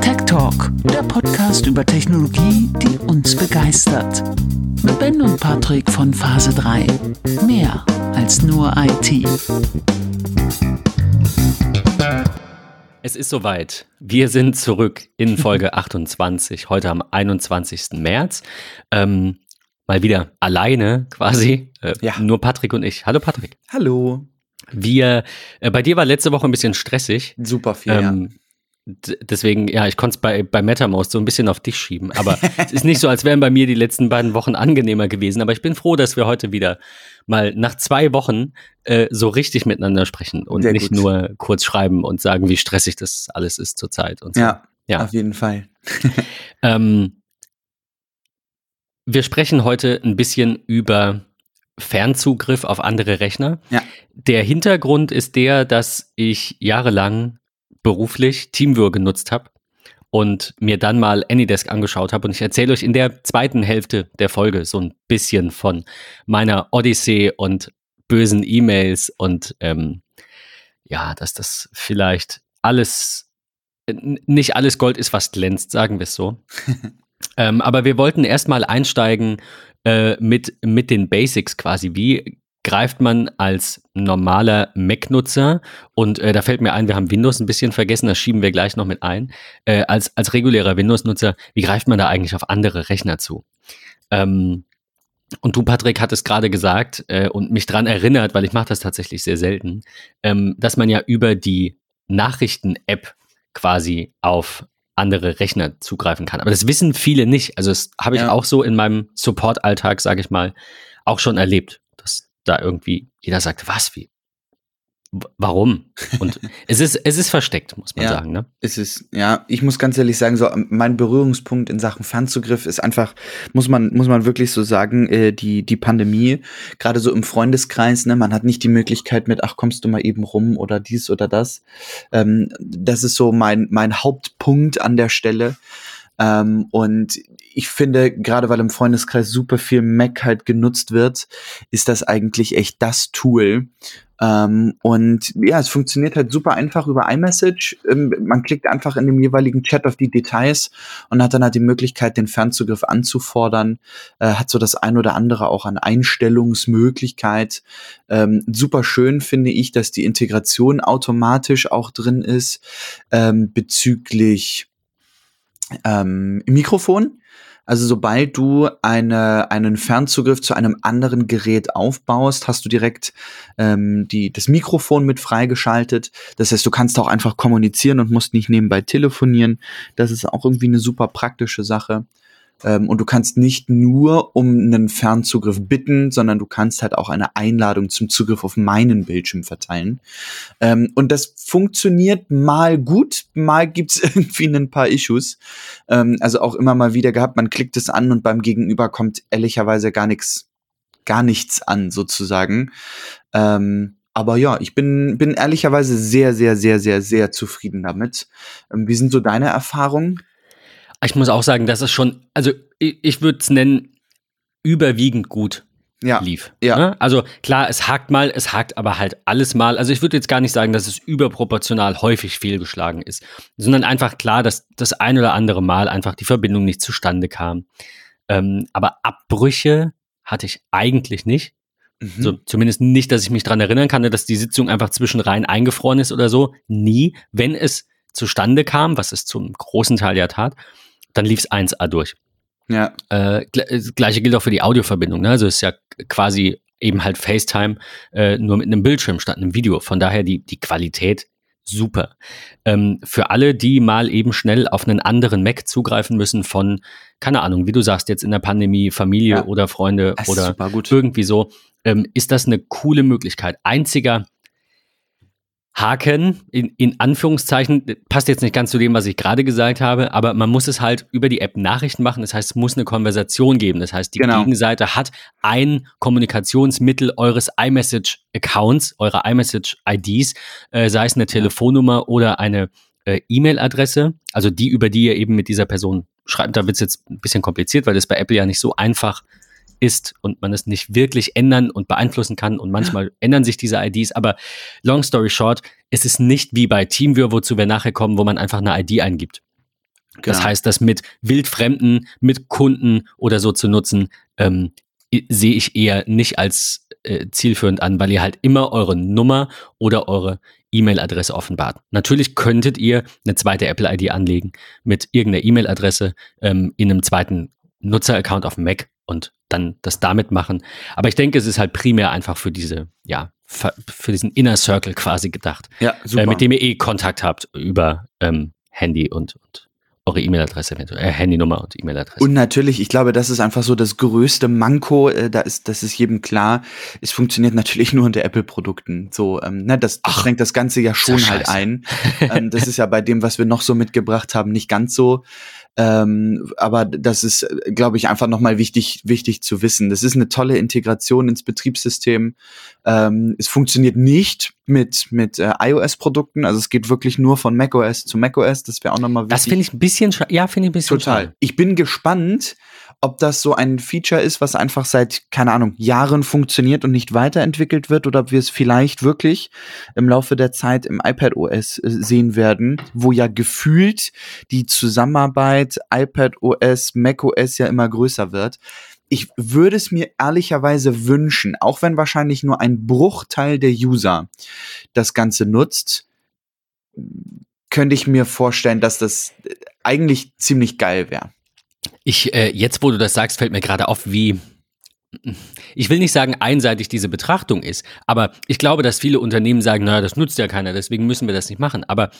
Tech Talk, der Podcast über Technologie, die uns begeistert. Mit Ben und Patrick von Phase 3. Mehr als nur IT. Es ist soweit. Wir sind zurück in Folge 28, heute am 21. März. Ähm, mal wieder alleine quasi. Äh, Ja. Nur Patrick und ich. Hallo Patrick. Hallo. Wir, äh, bei dir war letzte Woche ein bisschen stressig. Super viel. Ähm, d- deswegen, ja, ich konnte es bei, bei MetaMost so ein bisschen auf dich schieben. Aber es ist nicht so, als wären bei mir die letzten beiden Wochen angenehmer gewesen. Aber ich bin froh, dass wir heute wieder mal nach zwei Wochen äh, so richtig miteinander sprechen und Sehr nicht gut. nur kurz schreiben und sagen, wie stressig das alles ist zurzeit. Und so. ja, Ja. auf jeden Fall. Ähm, wir sprechen heute ein bisschen über Fernzugriff auf andere Rechner. Ja. Der Hintergrund ist der, dass ich jahrelang beruflich Teamviewer genutzt habe und mir dann mal Anydesk angeschaut habe. Und ich erzähle euch in der zweiten Hälfte der Folge so ein bisschen von meiner Odyssee und bösen E-Mails und ähm, ja, dass das vielleicht alles, nicht alles Gold ist, was glänzt, sagen wir es so. ähm, aber wir wollten erstmal einsteigen äh, mit, mit den Basics quasi. Wie greift man als normaler Mac-Nutzer, und äh, da fällt mir ein, wir haben Windows ein bisschen vergessen, das schieben wir gleich noch mit ein, äh, als, als regulärer Windows-Nutzer, wie greift man da eigentlich auf andere Rechner zu? Ähm, und du, Patrick, hattest gerade gesagt äh, und mich dran erinnert, weil ich mache das tatsächlich sehr selten, ähm, dass man ja über die Nachrichten-App quasi auf andere Rechner zugreifen kann. Aber das wissen viele nicht. Also das habe ich Ja. auch so in meinem Support-Alltag, sage ich mal, auch schon erlebt, dass da irgendwie jeder sagt, was, wie? Warum? Und es ist, es ist versteckt, muss man Ja. sagen. Ne? Es ist, ja, ich muss ganz ehrlich sagen, so mein Berührungspunkt in Sachen Fernzugriff ist einfach, muss man, muss man wirklich so sagen, äh, die, die Pandemie, gerade so im Freundeskreis, ne, man hat nicht die Möglichkeit mit, ach, kommst du mal eben rum oder dies oder das. Ähm, das ist so mein, mein Hauptpunkt an der Stelle. Ähm, und ich finde, gerade weil im Freundeskreis super viel Mac halt genutzt wird, ist das eigentlich echt das Tool. Ähm, und ja, es funktioniert halt super einfach über iMessage. Ähm, man klickt einfach in dem jeweiligen Chat auf die Details und hat dann halt die Möglichkeit, den Fernzugriff anzufordern. Äh, hat so das ein oder andere auch an Einstellungsmöglichkeit. Ähm, super schön finde ich, dass die Integration automatisch auch drin ist ähm, bezüglich ähm, Mikrofon. Also sobald du eine, einen Fernzugriff zu einem anderen Gerät aufbaust, hast du direkt ähm, die, das Mikrofon mit freigeschaltet. Das heißt, du kannst auch einfach kommunizieren und musst nicht nebenbei telefonieren. Das ist auch irgendwie eine super praktische Sache. Ähm, und du kannst nicht nur um einen Fernzugriff bitten, sondern du kannst halt auch eine Einladung zum Zugriff auf meinen Bildschirm verteilen. Ähm, und das funktioniert mal gut, mal gibt's irgendwie ein paar Issues. Ähm, also auch immer mal wieder gehabt, man klickt es an und beim Gegenüber kommt ehrlicherweise gar nichts, gar nichts an, sozusagen. Ähm, aber ja, ich bin, bin ehrlicherweise sehr, sehr, sehr, sehr, sehr zufrieden damit. Ähm, wie sind so deine Erfahrungen? Ich muss auch sagen, dass es schon, also ich, ich würde es nennen, überwiegend gut Ja, lief. ja. Ne? Also klar, es hakt mal, es hakt aber halt alles mal. Also ich würde jetzt gar nicht sagen, dass es überproportional häufig fehlgeschlagen ist, sondern einfach klar, dass das ein oder andere Mal einfach die Verbindung nicht zustande kam. Ähm, aber Abbrüche hatte ich eigentlich nicht. Mhm. So, zumindest nicht, dass ich mich dran erinnern kann, dass die Sitzung einfach zwischen rein eingefroren ist oder so. Nie. Wenn es zustande kam, was es zum großen Teil ja tat, dann lief es 1A durch. ja, Äh, gle- das gleiche gilt auch für die Audioverbindung. Ne? Also es ist ja quasi eben halt FaceTime äh, nur mit einem Bildschirm statt einem Video. Von daher die, die Qualität super. Ähm, für alle, die mal eben schnell auf einen anderen Mac zugreifen müssen von, keine Ahnung, wie du sagst, jetzt in der Pandemie, Familie Ja. oder Freunde das oder irgendwie so, ähm, ist das eine coole Möglichkeit. Einziger Haken, in, in Anführungszeichen, passt jetzt nicht ganz zu dem, was ich gerade gesagt habe, aber man muss es halt über die App Nachrichten machen. Das heißt, es muss eine Konversation geben. Das heißt, die Genau. Gegenseite hat ein Kommunikationsmittel eures iMessage-Accounts, eurer iMessage-IDs, äh, sei es eine Telefonnummer oder eine äh, E-Mail-Adresse, also die, über die ihr eben mit dieser Person schreibt. Da wird es jetzt ein bisschen kompliziert, weil das bei Apple ja nicht so einfach ist und man es nicht wirklich ändern und beeinflussen kann und manchmal ändern sich diese IDs, aber long story short, es ist nicht wie bei TeamViewer, wozu wir nachher kommen, wo man einfach eine ID eingibt. Das Genau. heißt, das mit Wildfremden, mit Kunden oder so zu nutzen, ähm, sehe ich eher nicht als äh, zielführend an, weil ihr halt immer eure Nummer oder eure E-Mail-Adresse offenbart. Natürlich könntet ihr eine zweite Apple-ID anlegen mit irgendeiner E-Mail-Adresse ähm, in einem zweiten Nutzer-Account auf dem Mac und dann das damit machen. Aber ich denke, es ist halt primär einfach für diese, ja, für diesen Inner Circle quasi gedacht, Ja, super. äh, mit dem ihr eh Kontakt habt über ähm, Handy und, und eure E-Mail-Adresse, eventuell, äh, Handynummer und E-Mail-Adresse. Und natürlich, ich glaube, das ist einfach so das größte Manko, äh, da ist, das ist jedem klar. Es funktioniert natürlich nur unter Apple-Produkten. So, ähm, ne, das, Ach, schränkt das Ganze ja schon halt ein. ähm, das ist ja bei dem, was wir noch so mitgebracht haben, nicht ganz so. Ähm, aber das ist, äh, glaube ich, einfach nochmal wichtig, wichtig zu wissen. Das ist eine tolle Integration ins Betriebssystem. Ähm, es funktioniert nicht mit, mit äh, iOS-Produkten. Also es geht wirklich nur von macOS zu macOS. Das wäre auch nochmal wichtig. das finde ich ein bisschen, ja, finde ich ein bisschen Total. schade. Ich bin gespannt, ob das so ein Feature ist, was einfach seit, keine Ahnung, Jahren funktioniert und nicht weiterentwickelt wird oder ob wir es vielleicht wirklich im Laufe der Zeit im iPad OS äh, sehen werden, wo ja gefühlt die Zusammenarbeit iPad OS, Mac OS ja immer größer wird. Ich würde es mir ehrlicherweise wünschen, auch wenn wahrscheinlich nur ein Bruchteil der User das Ganze nutzt, könnte ich mir vorstellen, dass das äh, eigentlich ziemlich geil wäre. Ich, äh, jetzt wo du das sagst, fällt mir gerade auf, wie, ich will nicht sagen, einseitig diese Betrachtung ist, aber ich glaube, dass viele Unternehmen sagen, naja, das nutzt ja keiner, deswegen müssen wir das nicht machen. Aber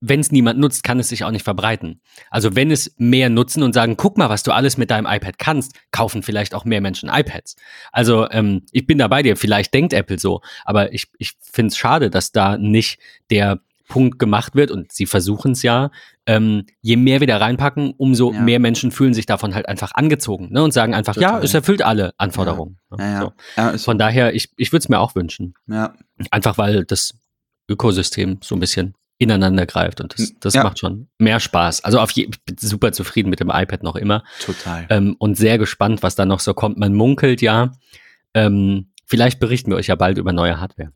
wenn es niemand nutzt, kann es sich auch nicht verbreiten. Also wenn es mehr nutzen und sagen, guck mal, was du alles mit deinem iPad kannst, kaufen vielleicht auch mehr Menschen iPads. Also ähm, ich bin da bei dir, vielleicht denkt Apple so, aber ich, ich finde es schade, dass da nicht der Punkt gemacht wird und sie versuchen es ja, ähm, je mehr wir da reinpacken, umso Ja. mehr Menschen fühlen sich davon halt einfach angezogen ne, und sagen einfach, ja, Total. es erfüllt alle Anforderungen. Ne, Ja, ja. so. ja, ist, Von daher, ich, ich würde es mir auch wünschen. ja. Einfach weil das Ökosystem so ein bisschen ineinander greift und das, das Ja. macht schon mehr Spaß. Also auf je, ich bin super zufrieden mit dem iPad noch immer total. ähm, und sehr gespannt, was da noch so kommt. Man munkelt ja. Ähm, vielleicht berichten wir euch ja bald über neue Hardware.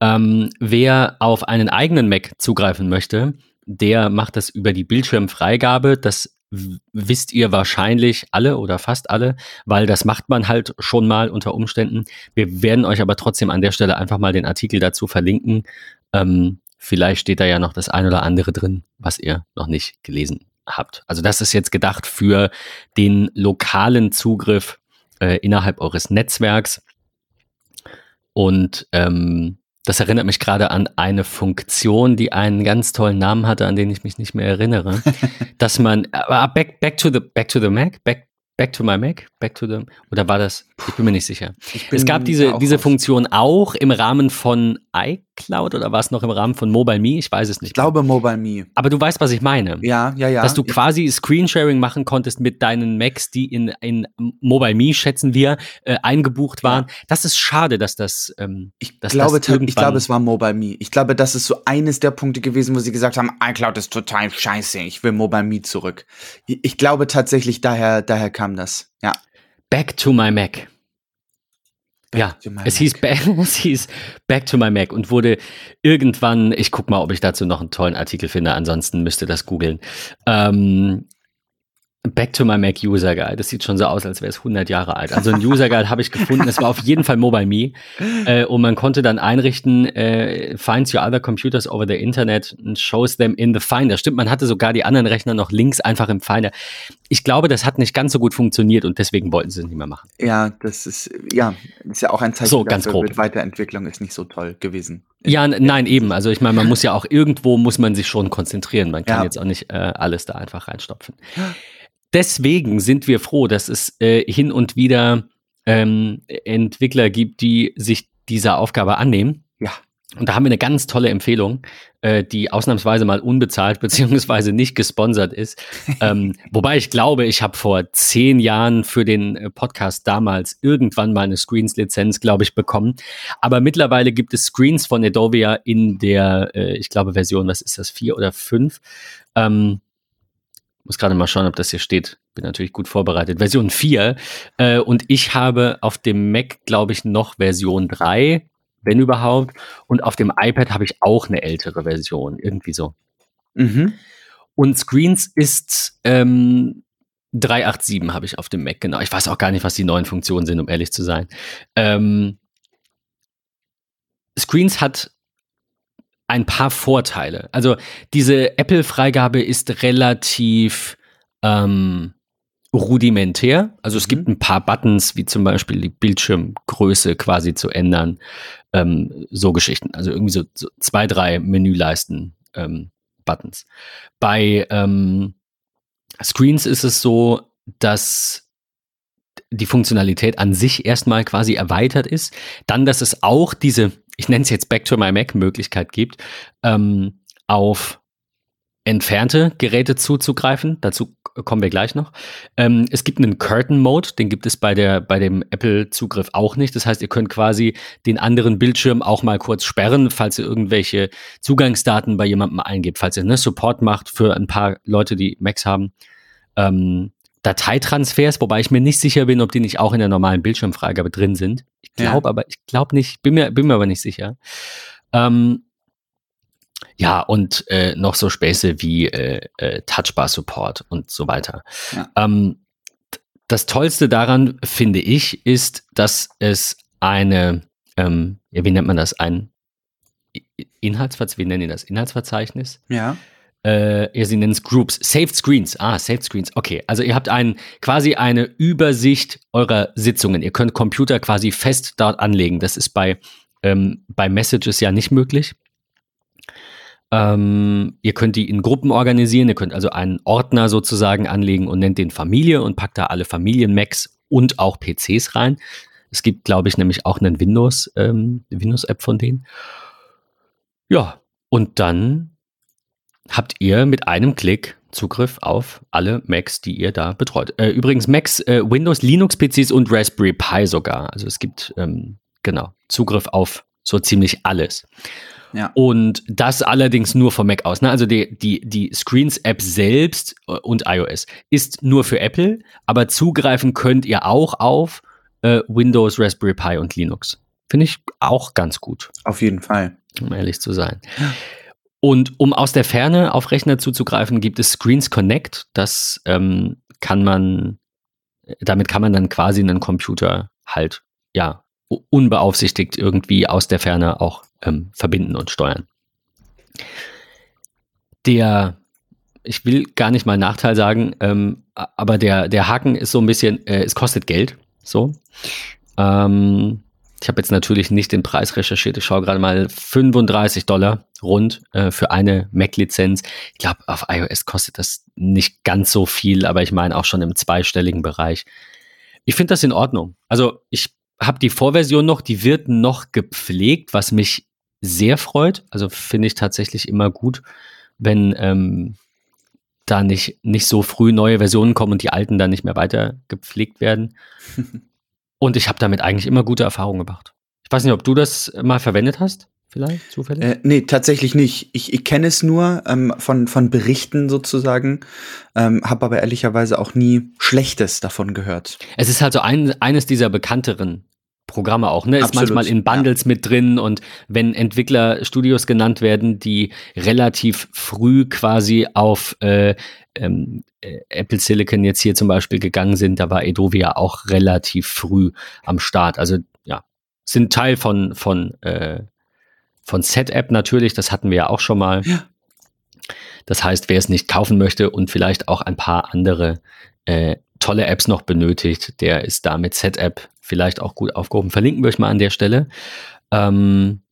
Ähm, wer auf einen eigenen Mac zugreifen möchte, der macht das über die Bildschirmfreigabe. Das wisst ihr wahrscheinlich alle oder fast alle, weil das macht man halt schon mal unter Umständen. Wir werden euch aber trotzdem an der Stelle einfach mal den Artikel dazu verlinken. Ähm, vielleicht steht da ja noch das ein oder andere drin, was ihr noch nicht gelesen habt. Also das ist jetzt gedacht für den lokalen Zugriff äh, innerhalb eures Netzwerks. Und ähm, das erinnert mich gerade an eine Funktion, die einen ganz tollen Namen hatte, an den ich mich nicht mehr erinnere, dass man aber back, back to the back to the Mac, back back to my Mac, back to the oder war das? Ich bin mir nicht sicher. Es gab diese diese. Funktion auch im Rahmen von iCloud oder war es noch im Rahmen von Mobile Me? Ich weiß es nicht. Ich glaube Mobile Me. aber du weißt, was ich meine. Ja, ja, ja. Dass du quasi Screensharing machen konntest mit deinen Macs, die in, in Mobile Me, schätzen wir, äh, eingebucht waren. Das ist schade, dass das. Ähm, Ich dass glaube, das ich glaube, es war Mobile Me. Ich glaube, das ist so eines der Punkte gewesen, wo sie gesagt haben, iCloud ist total scheiße, ich will Mobile Me zurück. Ich, ich glaube tatsächlich, daher, daher kam das. Ja. Back to my Mac. ja, to my es Mac. hieß, ba es hieß Back to my Mac und wurde irgendwann, ich guck mal, ob ich dazu noch einen tollen Artikel finde, ansonsten müsste das googeln. Ähm, Back to my Mac User Guide. Das sieht schon so aus, als wäre es 100 Jahre alt. Also ein User Guide habe ich gefunden. Es war auf jeden Fall Mobile Me. Äh, und man konnte dann einrichten, äh, finds your other computers over the Internet and shows them in the Finder. Stimmt, man hatte sogar die anderen Rechner noch links einfach im Finder. Ich glaube, das hat nicht ganz so gut funktioniert und deswegen wollten sie es nicht mehr machen. Ja, das ist, ja, ist ja auch ein Zeichen So, ganz dafür, grob. Weiterentwicklung ist nicht so toll gewesen. Ja, nein, eben. Also ich meine, man muss ja auch irgendwo muss man sich schon konzentrieren. Man kann Ja. jetzt auch nicht äh, alles da einfach reinstopfen. Deswegen sind wir froh, dass es äh, hin und wieder ähm, Entwickler gibt, die sich dieser Aufgabe annehmen. Ja. Und da haben wir eine ganz tolle Empfehlung, äh, die ausnahmsweise mal unbezahlt beziehungsweise nicht gesponsert ist. ähm, wobei ich glaube, ich habe vor zehn Jahren für den äh, Podcast damals irgendwann mal eine Screens-Lizenz, glaube ich, bekommen. Aber mittlerweile gibt es Screens von Edovia in der, äh, ich glaube, Version, was ist das, vier oder fünf? Ähm, muss gerade mal schauen, ob das hier steht. bin natürlich gut vorbereitet. Version 4. Äh, und ich habe auf dem Mac, glaube ich, noch Version 3, wenn überhaupt. Und auf dem iPad habe ich auch eine ältere Version. Irgendwie so. Mhm. Und Screens ist ähm, 387 habe ich auf dem Mac, genau. Ich weiß auch gar nicht, was die neuen Funktionen sind, um ehrlich zu sein. Ähm, Screens hat ein paar Vorteile. Also diese Apple-Freigabe ist relativ ähm, rudimentär. Also es gibt ein paar Buttons, wie zum Beispiel die Bildschirmgröße quasi zu ändern. Ähm, so Geschichten. Also irgendwie so, so zwei, drei Menüleisten ähm, Buttons. Bei ähm, Screens ist es so, dass die Funktionalität an sich erstmal quasi erweitert ist. Dann, dass es auch diese ich nenne es jetzt Back to My Mac Möglichkeit gibt, ähm, auf entfernte Geräte zuzugreifen. Dazu kommen wir gleich noch. Ähm, es gibt einen Curtain Mode, den gibt es bei, der, bei dem Apple-Zugriff auch nicht. Das heißt, ihr könnt quasi den anderen Bildschirm auch mal kurz sperren, falls ihr irgendwelche Zugangsdaten bei jemandem eingebt, falls ihr ne, Support macht für ein paar Leute, die Macs haben. Ähm, Dateitransfers, wobei ich mir nicht sicher bin, ob die nicht auch in der normalen Bildschirmfreigabe drin sind. Ich glaube ja. aber, ich glaube nicht, bin mir, bin mir aber nicht sicher. Ähm, ja, und äh, noch so Späße wie äh, äh, Touchbar-Support und so weiter. Ja. Ähm, das Tollste daran, finde ich, ist, dass es eine, ähm, ja, wie nennt man das, ein Inhaltsverzeichnis, wie nennen die das? Inhaltsverzeichnis? Ja äh, ja, sie nennen es Groups, Saved Screens. Ah, Saved Screens. Okay, also ihr habt ein, quasi eine Übersicht eurer Sitzungen. Ihr könnt Computer quasi fest dort anlegen. Das ist bei, ähm, bei Messages ja nicht möglich. Ähm, ihr könnt die in Gruppen organisieren. Ihr könnt also einen Ordner sozusagen anlegen und nennt den Familie und packt da alle Familien-Macs und auch PCs rein. Es gibt, glaube ich, nämlich auch einen Windows, ähm, Windows-App von denen. Ja, und dann habt ihr mit einem Klick Zugriff auf alle Macs, die ihr da betreut. Äh, übrigens Macs, äh, Windows, Linux-PCs und Raspberry Pi sogar. Also es gibt ähm, genau Zugriff auf so ziemlich alles. Ja. Und das allerdings nur vom Mac aus. Ne? Also die, die, die Screens-App selbst äh, und iOS ist nur für Apple, aber zugreifen könnt ihr auch auf äh, Windows, Raspberry Pi und Linux. Finde ich auch ganz gut. Auf jeden Fall. Um ehrlich zu sein. Und um aus der Ferne auf Rechner zuzugreifen, gibt es Screens Connect. Das ähm, kann man, damit kann man dann quasi einen Computer halt, ja, unbeaufsichtigt irgendwie aus der Ferne auch ähm, verbinden und steuern. Der, ich will gar nicht mal Nachteil sagen, ähm, aber der, der Haken ist so ein bisschen, äh, es kostet Geld. So. Ähm, ich habe jetzt natürlich nicht den Preis recherchiert. Ich schaue gerade mal 35 Dollar rund äh, für eine Mac-Lizenz. Ich glaube, auf iOS kostet das nicht ganz so viel, aber ich meine auch schon im zweistelligen Bereich. Ich finde das in Ordnung. Also ich habe die Vorversion noch, die wird noch gepflegt, was mich sehr freut. Also finde ich tatsächlich immer gut, wenn ähm, da nicht, nicht so früh neue Versionen kommen und die alten dann nicht mehr weiter gepflegt werden. Und ich habe damit eigentlich immer gute Erfahrungen gemacht. Ich weiß nicht, ob du das mal verwendet hast, vielleicht zufällig? Äh, nee, tatsächlich nicht. Ich, ich kenne es nur ähm, von, von Berichten sozusagen, ähm, habe aber ehrlicherweise auch nie Schlechtes davon gehört. Es ist halt so ein, eines dieser bekannteren Programme auch, ne? Ist Absolut, manchmal in Bundles ja. mit drin und wenn Entwicklerstudios genannt werden, die relativ früh quasi auf äh, ähm, äh, Apple Silicon jetzt hier zum Beispiel gegangen sind, da war Edovia auch relativ früh am Start. Also ja, sind Teil von, von, äh, von SetApp natürlich, das hatten wir ja auch schon mal. Ja. Das heißt, wer es nicht kaufen möchte und vielleicht auch ein paar andere äh, tolle Apps noch benötigt, der ist da mit SetApp vielleicht auch gut aufgehoben. Verlinken wir euch mal an der Stelle. Ähm,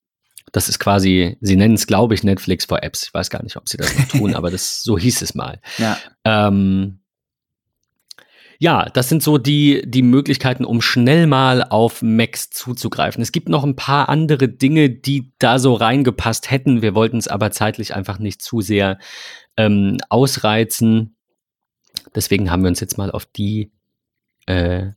das ist quasi, sie nennen es, glaube ich, Netflix for Apps. Ich weiß gar nicht, ob sie das noch tun, aber das, so hieß es mal. Ja. Ähm, ja, das sind so die, die Möglichkeiten, um schnell mal auf Macs zuzugreifen. Es gibt noch ein paar andere Dinge, die da so reingepasst hätten. Wir wollten es aber zeitlich einfach nicht zu sehr ähm, ausreizen. Deswegen haben wir uns jetzt mal auf die äh,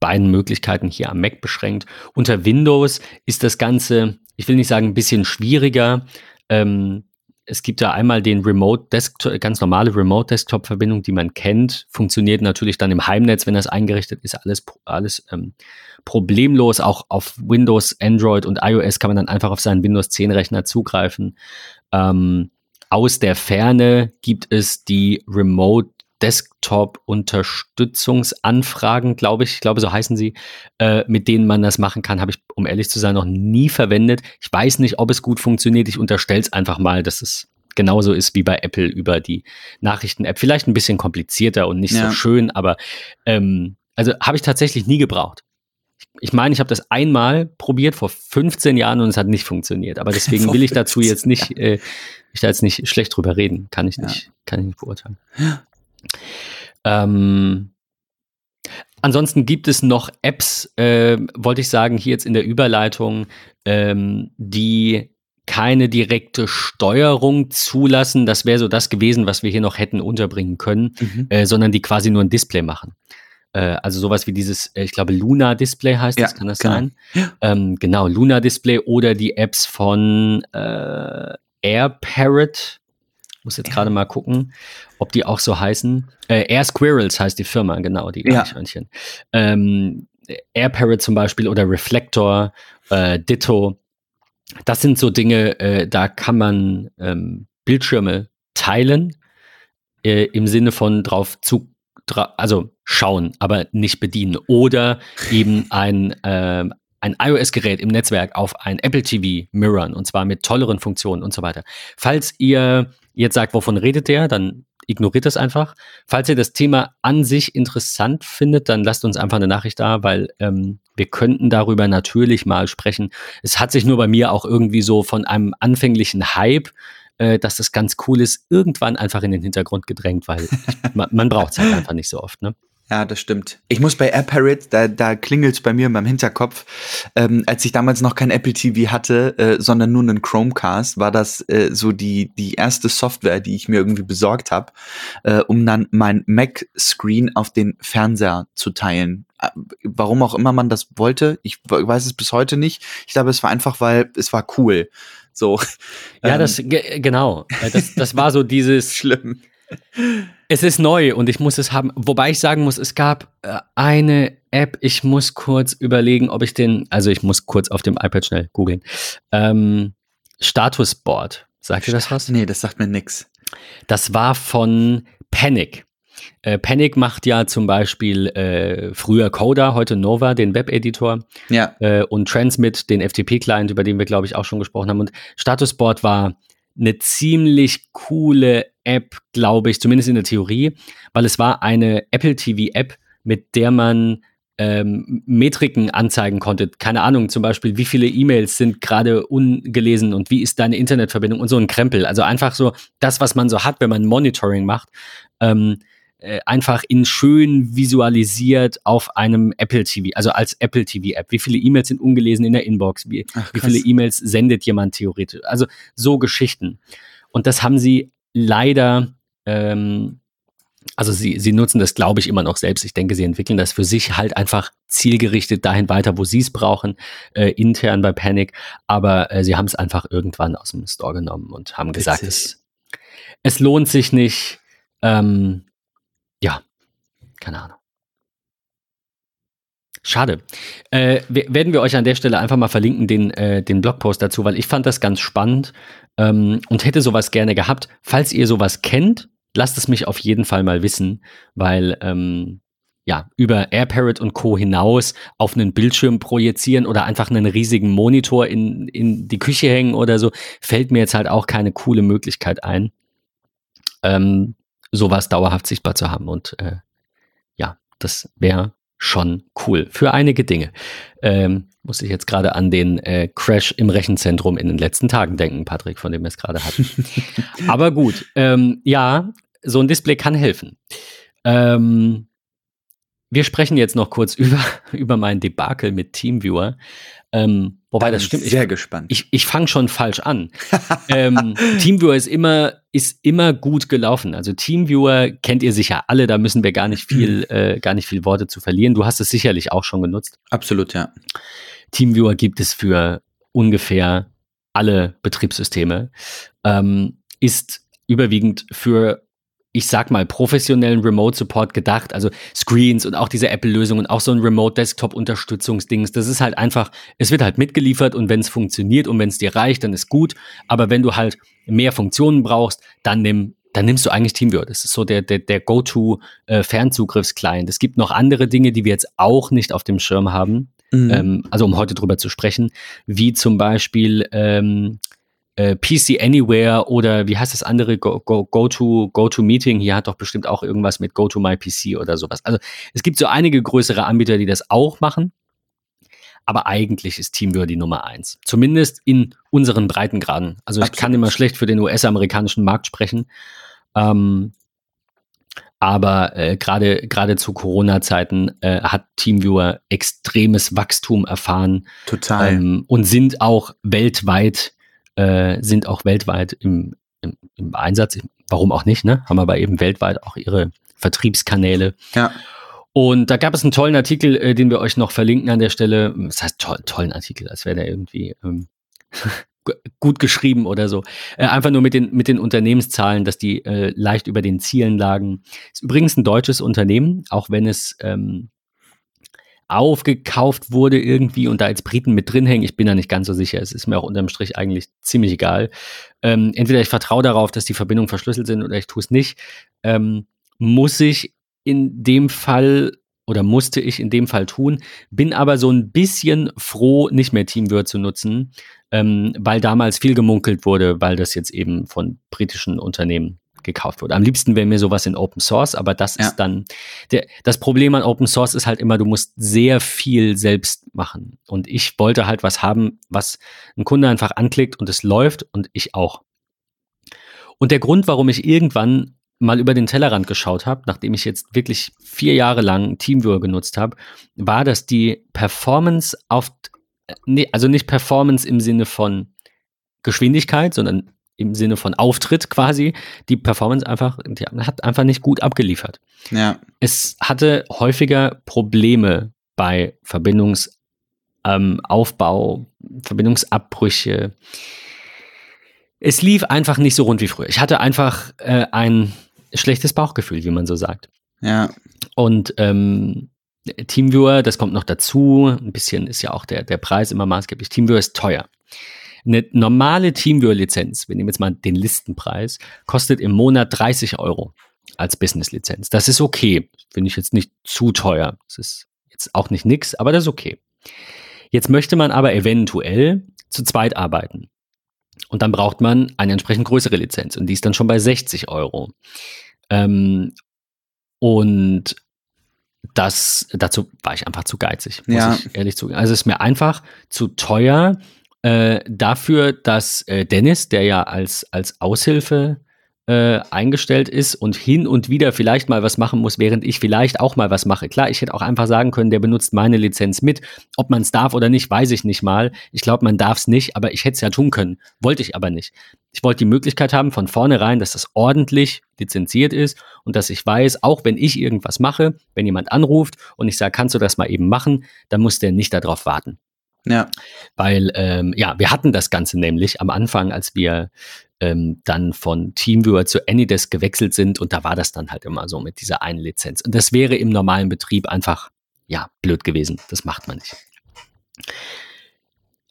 beiden Möglichkeiten hier am Mac beschränkt. Unter Windows ist das Ganze, ich will nicht sagen ein bisschen schwieriger. Ähm, es gibt ja einmal den Remote Desktop, ganz normale Remote Desktop Verbindung, die man kennt, funktioniert natürlich dann im Heimnetz, wenn das eingerichtet ist, alles, alles ähm, problemlos. Auch auf Windows, Android und iOS kann man dann einfach auf seinen Windows 10 Rechner zugreifen. Ähm, aus der Ferne gibt es die Remote Desktop-Unterstützungsanfragen, glaube ich, ich glaube, so heißen sie, äh, mit denen man das machen kann, habe ich, um ehrlich zu sein, noch nie verwendet. Ich weiß nicht, ob es gut funktioniert. Ich unterstelle es einfach mal, dass es genauso ist wie bei Apple über die Nachrichten-App. Vielleicht ein bisschen komplizierter und nicht ja. so schön, aber ähm, also habe ich tatsächlich nie gebraucht. Ich meine, ich habe das einmal probiert vor 15 Jahren und es hat nicht funktioniert. Aber deswegen will ich dazu jetzt nicht, äh, ich da jetzt nicht schlecht drüber reden. Kann ich nicht, ja. kann ich nicht beurteilen. Ähm, ansonsten gibt es noch Apps, äh, wollte ich sagen, hier jetzt in der Überleitung, ähm, die keine direkte Steuerung zulassen. Das wäre so das gewesen, was wir hier noch hätten unterbringen können, mhm. äh, sondern die quasi nur ein Display machen. Äh, also sowas wie dieses, äh, ich glaube, Luna Display heißt ja, das, kann das genau. sein? Ähm, genau, Luna Display oder die Apps von äh, AirParrot muss jetzt gerade mal gucken, ob die auch so heißen. Äh, Air Squirrels heißt die Firma, genau, die Eichhörnchen. Ja. Ähm, Air Parrot zum Beispiel oder Reflector, äh, Ditto. Das sind so Dinge, äh, da kann man ähm, Bildschirme teilen, äh, im Sinne von drauf zu, dra also schauen, aber nicht bedienen. Oder eben ein, äh, ein iOS-Gerät im Netzwerk auf ein Apple TV mirrorn und zwar mit tolleren Funktionen und so weiter. Falls ihr jetzt sagt, wovon redet der, dann ignoriert das einfach. Falls ihr das Thema an sich interessant findet, dann lasst uns einfach eine Nachricht da, weil ähm, wir könnten darüber natürlich mal sprechen. Es hat sich nur bei mir auch irgendwie so von einem anfänglichen Hype, äh, dass das ganz cool ist, irgendwann einfach in den Hintergrund gedrängt, weil man, man braucht es halt einfach nicht so oft. Ne? Ja, das stimmt. Ich muss bei AppParrot, da, da klingelt es bei mir in meinem Hinterkopf. Ähm, als ich damals noch kein Apple TV hatte, äh, sondern nur einen Chromecast, war das äh, so die, die erste Software, die ich mir irgendwie besorgt habe, äh, um dann mein Mac-Screen auf den Fernseher zu teilen. Äh, warum auch immer man das wollte, ich weiß es bis heute nicht. Ich glaube, es war einfach, weil es war cool. So. Ja, ähm. das genau. Äh, das, das war so dieses. Schlimm es ist neu und ich muss es haben. Wobei ich sagen muss, es gab äh, eine App, ich muss kurz überlegen, ob ich den, also ich muss kurz auf dem iPad schnell googeln. Ähm, Statusboard. Sagt ihr das was? Nee, das sagt mir nix. Das war von Panic. Äh, Panic macht ja zum Beispiel äh, früher Coda, heute Nova, den Webeditor. Ja. Äh, und Transmit, den FTP-Client, über den wir, glaube ich, auch schon gesprochen haben. Und Statusboard war eine ziemlich coole App, glaube ich, zumindest in der Theorie, weil es war eine Apple TV-App, mit der man ähm, Metriken anzeigen konnte. Keine Ahnung, zum Beispiel, wie viele E-Mails sind gerade ungelesen und wie ist deine Internetverbindung und so ein Krempel. Also einfach so das, was man so hat, wenn man Monitoring macht. Ähm, äh, einfach in schön visualisiert auf einem Apple TV, also als Apple TV App. Wie viele E-Mails sind ungelesen in der Inbox? Wie, Ach, wie viele E-Mails sendet jemand theoretisch? Also so Geschichten. Und das haben sie leider, ähm, also sie, sie nutzen das, glaube ich, immer noch selbst. Ich denke, sie entwickeln das für sich halt einfach zielgerichtet dahin weiter, wo sie es brauchen, äh, intern bei Panic. Aber äh, sie haben es einfach irgendwann aus dem Store genommen und haben Witzig. gesagt, es, es lohnt sich nicht. Ähm, ja, keine Ahnung. Schade. Äh, werden wir euch an der Stelle einfach mal verlinken, den, äh, den Blogpost dazu, weil ich fand das ganz spannend ähm, und hätte sowas gerne gehabt. Falls ihr sowas kennt, lasst es mich auf jeden Fall mal wissen, weil ähm, ja, über AirParrot und Co. hinaus auf einen Bildschirm projizieren oder einfach einen riesigen Monitor in, in die Küche hängen oder so, fällt mir jetzt halt auch keine coole Möglichkeit ein. Ähm, sowas dauerhaft sichtbar zu haben. Und äh, ja, das wäre schon cool für einige Dinge. Ähm, muss ich jetzt gerade an den äh, Crash im Rechenzentrum in den letzten Tagen denken, Patrick, von dem wir es gerade hatten. Aber gut, ähm, ja, so ein Display kann helfen. Ähm, wir sprechen jetzt noch kurz über, über mein Debakel mit Teamviewer. Ähm, wobei das stimmt. Sehr ich, gespannt. Ich, ich fange schon falsch an. ähm, Teamviewer ist immer, ist immer gut gelaufen. Also Teamviewer kennt ihr sicher alle, da müssen wir gar nicht viel, äh, gar nicht viel Worte zu verlieren. Du hast es sicherlich auch schon genutzt. Absolut, ja. Teamviewer gibt es für ungefähr alle Betriebssysteme. Ähm, ist überwiegend für ich sag mal, professionellen Remote Support gedacht, also Screens und auch diese Apple-Lösungen, auch so ein Remote Desktop-Unterstützungsdings. Das ist halt einfach, es wird halt mitgeliefert und wenn es funktioniert und wenn es dir reicht, dann ist gut. Aber wenn du halt mehr Funktionen brauchst, dann nimm dann nimmst du eigentlich TeamViewer. Das ist so der, der, der Go-To-Fernzugriffs-Client. Es gibt noch andere Dinge, die wir jetzt auch nicht auf dem Schirm haben. Mhm. Ähm, also um heute drüber zu sprechen, wie zum Beispiel ähm, äh, PC Anywhere oder wie heißt das andere Go, Go, Go, to, Go to Meeting. Hier hat doch bestimmt auch irgendwas mit Go to My PC oder sowas. Also es gibt so einige größere Anbieter, die das auch machen. Aber eigentlich ist TeamViewer die Nummer eins. Zumindest in unseren Breitengraden. Also ich Absolut. kann immer schlecht für den US-amerikanischen Markt sprechen. Ähm, aber äh, gerade gerade zu Corona-Zeiten äh, hat Teamviewer extremes Wachstum erfahren. Total. Ähm, und sind auch weltweit äh, sind auch weltweit im, im, im, Einsatz. Warum auch nicht? Ne? Haben aber eben weltweit auch ihre Vertriebskanäle. Ja. Und da gab es einen tollen Artikel, äh, den wir euch noch verlinken an der Stelle. Das heißt toll, tollen Artikel, als wäre der irgendwie ähm, gut geschrieben oder so. Äh, einfach nur mit den, mit den Unternehmenszahlen, dass die äh, leicht über den Zielen lagen. Ist übrigens ein deutsches Unternehmen, auch wenn es ähm, aufgekauft wurde irgendwie und da jetzt Briten mit drin hängen. Ich bin da nicht ganz so sicher. Es ist mir auch unterm Strich eigentlich ziemlich egal. Ähm, entweder ich vertraue darauf, dass die Verbindungen verschlüsselt sind oder ich tue es nicht. Ähm, muss ich in dem Fall oder musste ich in dem Fall tun, bin aber so ein bisschen froh, nicht mehr Teamword zu nutzen, ähm, weil damals viel gemunkelt wurde, weil das jetzt eben von britischen Unternehmen gekauft wurde. Am liebsten wäre mir sowas in Open Source, aber das ja. ist dann der, das Problem an Open Source ist halt immer, du musst sehr viel selbst machen. Und ich wollte halt was haben, was ein Kunde einfach anklickt und es läuft und ich auch. Und der Grund, warum ich irgendwann mal über den Tellerrand geschaut habe, nachdem ich jetzt wirklich vier Jahre lang Teamviewer genutzt habe, war, dass die Performance auf, nee, also nicht Performance im Sinne von Geschwindigkeit, sondern im Sinne von Auftritt quasi, die Performance einfach, die hat einfach nicht gut abgeliefert. Ja. Es hatte häufiger Probleme bei Verbindungsaufbau, ähm, Verbindungsabbrüche. Es lief einfach nicht so rund wie früher. Ich hatte einfach äh, ein schlechtes Bauchgefühl, wie man so sagt. Ja. Und ähm, Teamviewer, das kommt noch dazu. Ein bisschen ist ja auch der, der Preis immer maßgeblich. Teamviewer ist teuer. Eine normale Teamviewer-Lizenz, wir nehmen jetzt mal den Listenpreis, kostet im Monat 30 Euro als Business-Lizenz. Das ist okay. Finde ich jetzt nicht zu teuer. Das ist jetzt auch nicht nix, aber das ist okay. Jetzt möchte man aber eventuell zu zweit arbeiten. Und dann braucht man eine entsprechend größere Lizenz und die ist dann schon bei 60 Euro. Ähm, und das, dazu war ich einfach zu geizig, muss ja. ich ehrlich zugeben. Also es ist mir einfach zu teuer, äh, dafür, dass äh, Dennis, der ja als, als Aushilfe äh, eingestellt ist und hin und wieder vielleicht mal was machen muss, während ich vielleicht auch mal was mache. Klar, ich hätte auch einfach sagen können, der benutzt meine Lizenz mit. Ob man es darf oder nicht, weiß ich nicht mal. Ich glaube, man darf es nicht, aber ich hätte es ja tun können. Wollte ich aber nicht. Ich wollte die Möglichkeit haben von vornherein, dass das ordentlich lizenziert ist und dass ich weiß, auch wenn ich irgendwas mache, wenn jemand anruft und ich sage, kannst du das mal eben machen, dann muss der nicht darauf warten. Ja. Weil, ähm, ja, wir hatten das Ganze nämlich am Anfang, als wir ähm, dann von Teamviewer zu Anydesk gewechselt sind und da war das dann halt immer so mit dieser einen Lizenz. Und das wäre im normalen Betrieb einfach, ja, blöd gewesen. Das macht man nicht.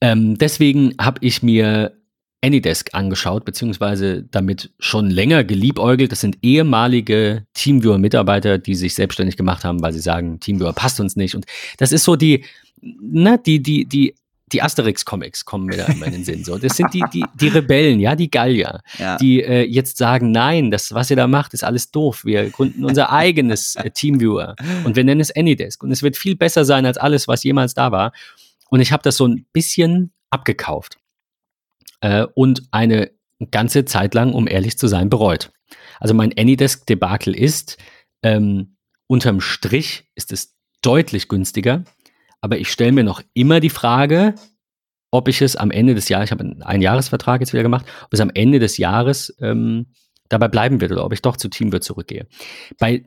Ähm, deswegen habe ich mir Anydesk angeschaut, beziehungsweise damit schon länger geliebäugelt. Das sind ehemalige Teamviewer-Mitarbeiter, die sich selbstständig gemacht haben, weil sie sagen, Teamviewer passt uns nicht. Und das ist so die, ne, die, die, die, die Asterix-Comics kommen mir da immer in den Sinn. So, das sind die, die, die Rebellen, ja, die Gallier, ja. die äh, jetzt sagen, nein, das, was ihr da macht, ist alles doof. Wir gründen unser eigenes äh, Teamviewer und wir nennen es Anydesk. Und es wird viel besser sein als alles, was jemals da war. Und ich habe das so ein bisschen abgekauft äh, und eine ganze Zeit lang, um ehrlich zu sein, bereut. Also mein Anydesk-Debakel ist, ähm, unterm Strich ist es deutlich günstiger aber ich stelle mir noch immer die Frage, ob ich es am Ende des Jahres, ich habe einen Jahresvertrag jetzt wieder gemacht, ob es am Ende des Jahres ähm, dabei bleiben wird oder ob ich doch zu Teamwirt zurückgehe. Bei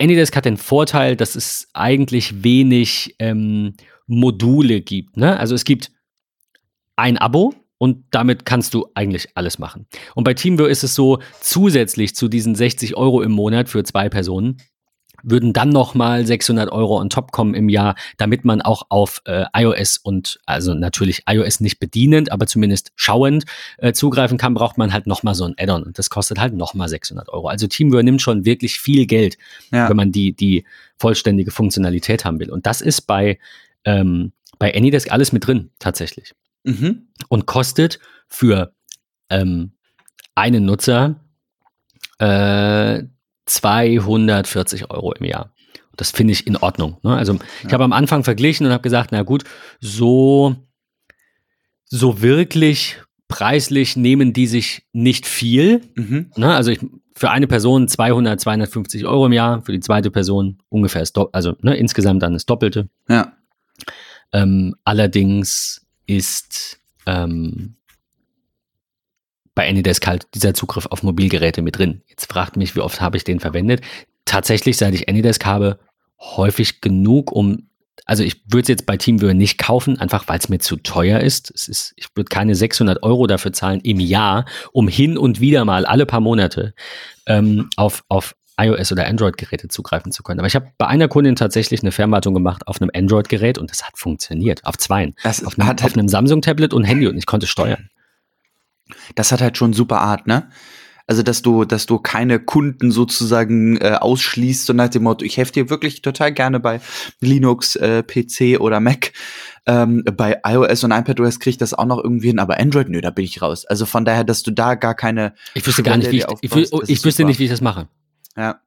Anydesk hat den Vorteil, dass es eigentlich wenig ähm, Module gibt. Ne? Also es gibt ein Abo, und damit kannst du eigentlich alles machen. Und bei TeamViewer ist es so, zusätzlich zu diesen 60 Euro im Monat für zwei Personen, würden dann nochmal 600 Euro on top kommen im Jahr, damit man auch auf äh, iOS und also natürlich iOS nicht bedienend, aber zumindest schauend äh, zugreifen kann, braucht man halt nochmal so ein Add-on und das kostet halt nochmal 600 Euro. Also TeamViewer nimmt schon wirklich viel Geld, ja. wenn man die, die vollständige Funktionalität haben will. Und das ist bei, ähm, bei AnyDesk alles mit drin, tatsächlich. Mhm. Und kostet für ähm, einen Nutzer äh, 240 Euro im Jahr. Das finde ich in Ordnung. Ne? Also ich ja. habe am Anfang verglichen und habe gesagt, na gut, so, so wirklich preislich nehmen die sich nicht viel. Mhm. Ne? Also ich, für eine Person 200, 250 Euro im Jahr, für die zweite Person ungefähr, das also ne, insgesamt dann das Doppelte. Ja. Ähm, allerdings ist ähm, bei AnyDesk halt dieser Zugriff auf Mobilgeräte mit drin. Jetzt fragt mich, wie oft habe ich den verwendet? Tatsächlich, seit ich AnyDesk habe, häufig genug, um also ich würde es jetzt bei TeamViewer nicht kaufen, einfach weil es mir zu teuer ist. Es ist ich würde keine 600 Euro dafür zahlen im Jahr, um hin und wieder mal alle paar Monate ähm, auf, auf iOS oder Android-Geräte zugreifen zu können. Aber ich habe bei einer Kundin tatsächlich eine Fernwartung gemacht auf einem Android-Gerät und das hat funktioniert. Auf zweien. Das auf, einem, auf einem Samsung-Tablet und Handy und ich konnte steuern. Das hat halt schon super Art, ne? Also, dass du, dass du keine Kunden sozusagen äh, ausschließt, so nach dem Motto, ich helfe dir wirklich total gerne bei Linux, äh, PC oder Mac. Ähm, bei iOS und iPadOS kriege ich das auch noch irgendwie hin, aber Android, nö, da bin ich raus. Also von daher, dass du da gar keine. Ich wüsste gar nicht, wie ich, ich, ich, ich wüsste nicht, wie ich das mache. Ja.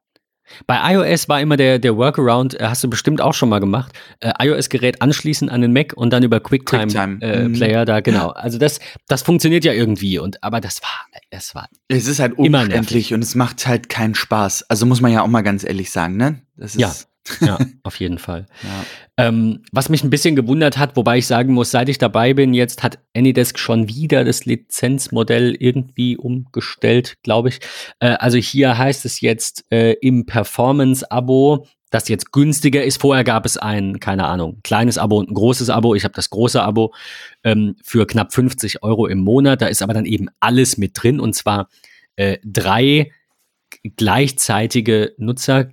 Bei iOS war immer der, der Workaround, äh, hast du bestimmt auch schon mal gemacht, äh, iOS-Gerät anschließen an den Mac und dann über QuickTime-Player Quicktime. äh, mhm. da, genau. Also das, das funktioniert ja irgendwie, und aber das war, es war. Es ist halt umständlich und es macht halt keinen Spaß. Also muss man ja auch mal ganz ehrlich sagen, ne? Das ist ja. Ja, auf jeden Fall. Ja. Ähm, was mich ein bisschen gewundert hat, wobei ich sagen muss, seit ich dabei bin, jetzt hat Anydesk schon wieder das Lizenzmodell irgendwie umgestellt, glaube ich. Äh, also hier heißt es jetzt äh, im Performance-Abo, das jetzt günstiger ist. Vorher gab es ein, keine Ahnung, kleines Abo und ein großes Abo. Ich habe das große Abo ähm, für knapp 50 Euro im Monat. Da ist aber dann eben alles mit drin und zwar äh, drei gleichzeitige Nutzer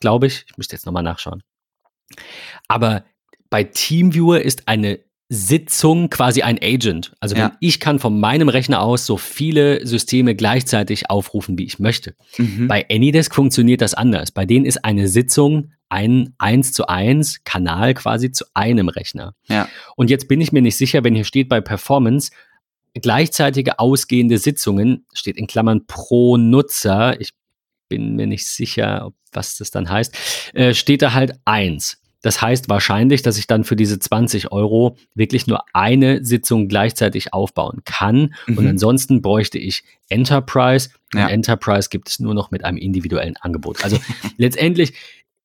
glaube ich. Ich müsste jetzt nochmal nachschauen. Aber bei TeamViewer ist eine Sitzung quasi ein Agent. Also ja. ich kann von meinem Rechner aus so viele Systeme gleichzeitig aufrufen, wie ich möchte. Mhm. Bei AnyDesk funktioniert das anders. Bei denen ist eine Sitzung ein 1 zu 1 Kanal quasi zu einem Rechner. Ja. Und jetzt bin ich mir nicht sicher, wenn hier steht bei Performance, gleichzeitige ausgehende Sitzungen, steht in Klammern pro Nutzer. Ich bin mir nicht sicher, ob was das dann heißt, äh, steht da halt eins. Das heißt wahrscheinlich, dass ich dann für diese 20 Euro wirklich nur eine Sitzung gleichzeitig aufbauen kann. Mhm. Und ansonsten bräuchte ich Enterprise. Und ja. Enterprise gibt es nur noch mit einem individuellen Angebot. Also letztendlich,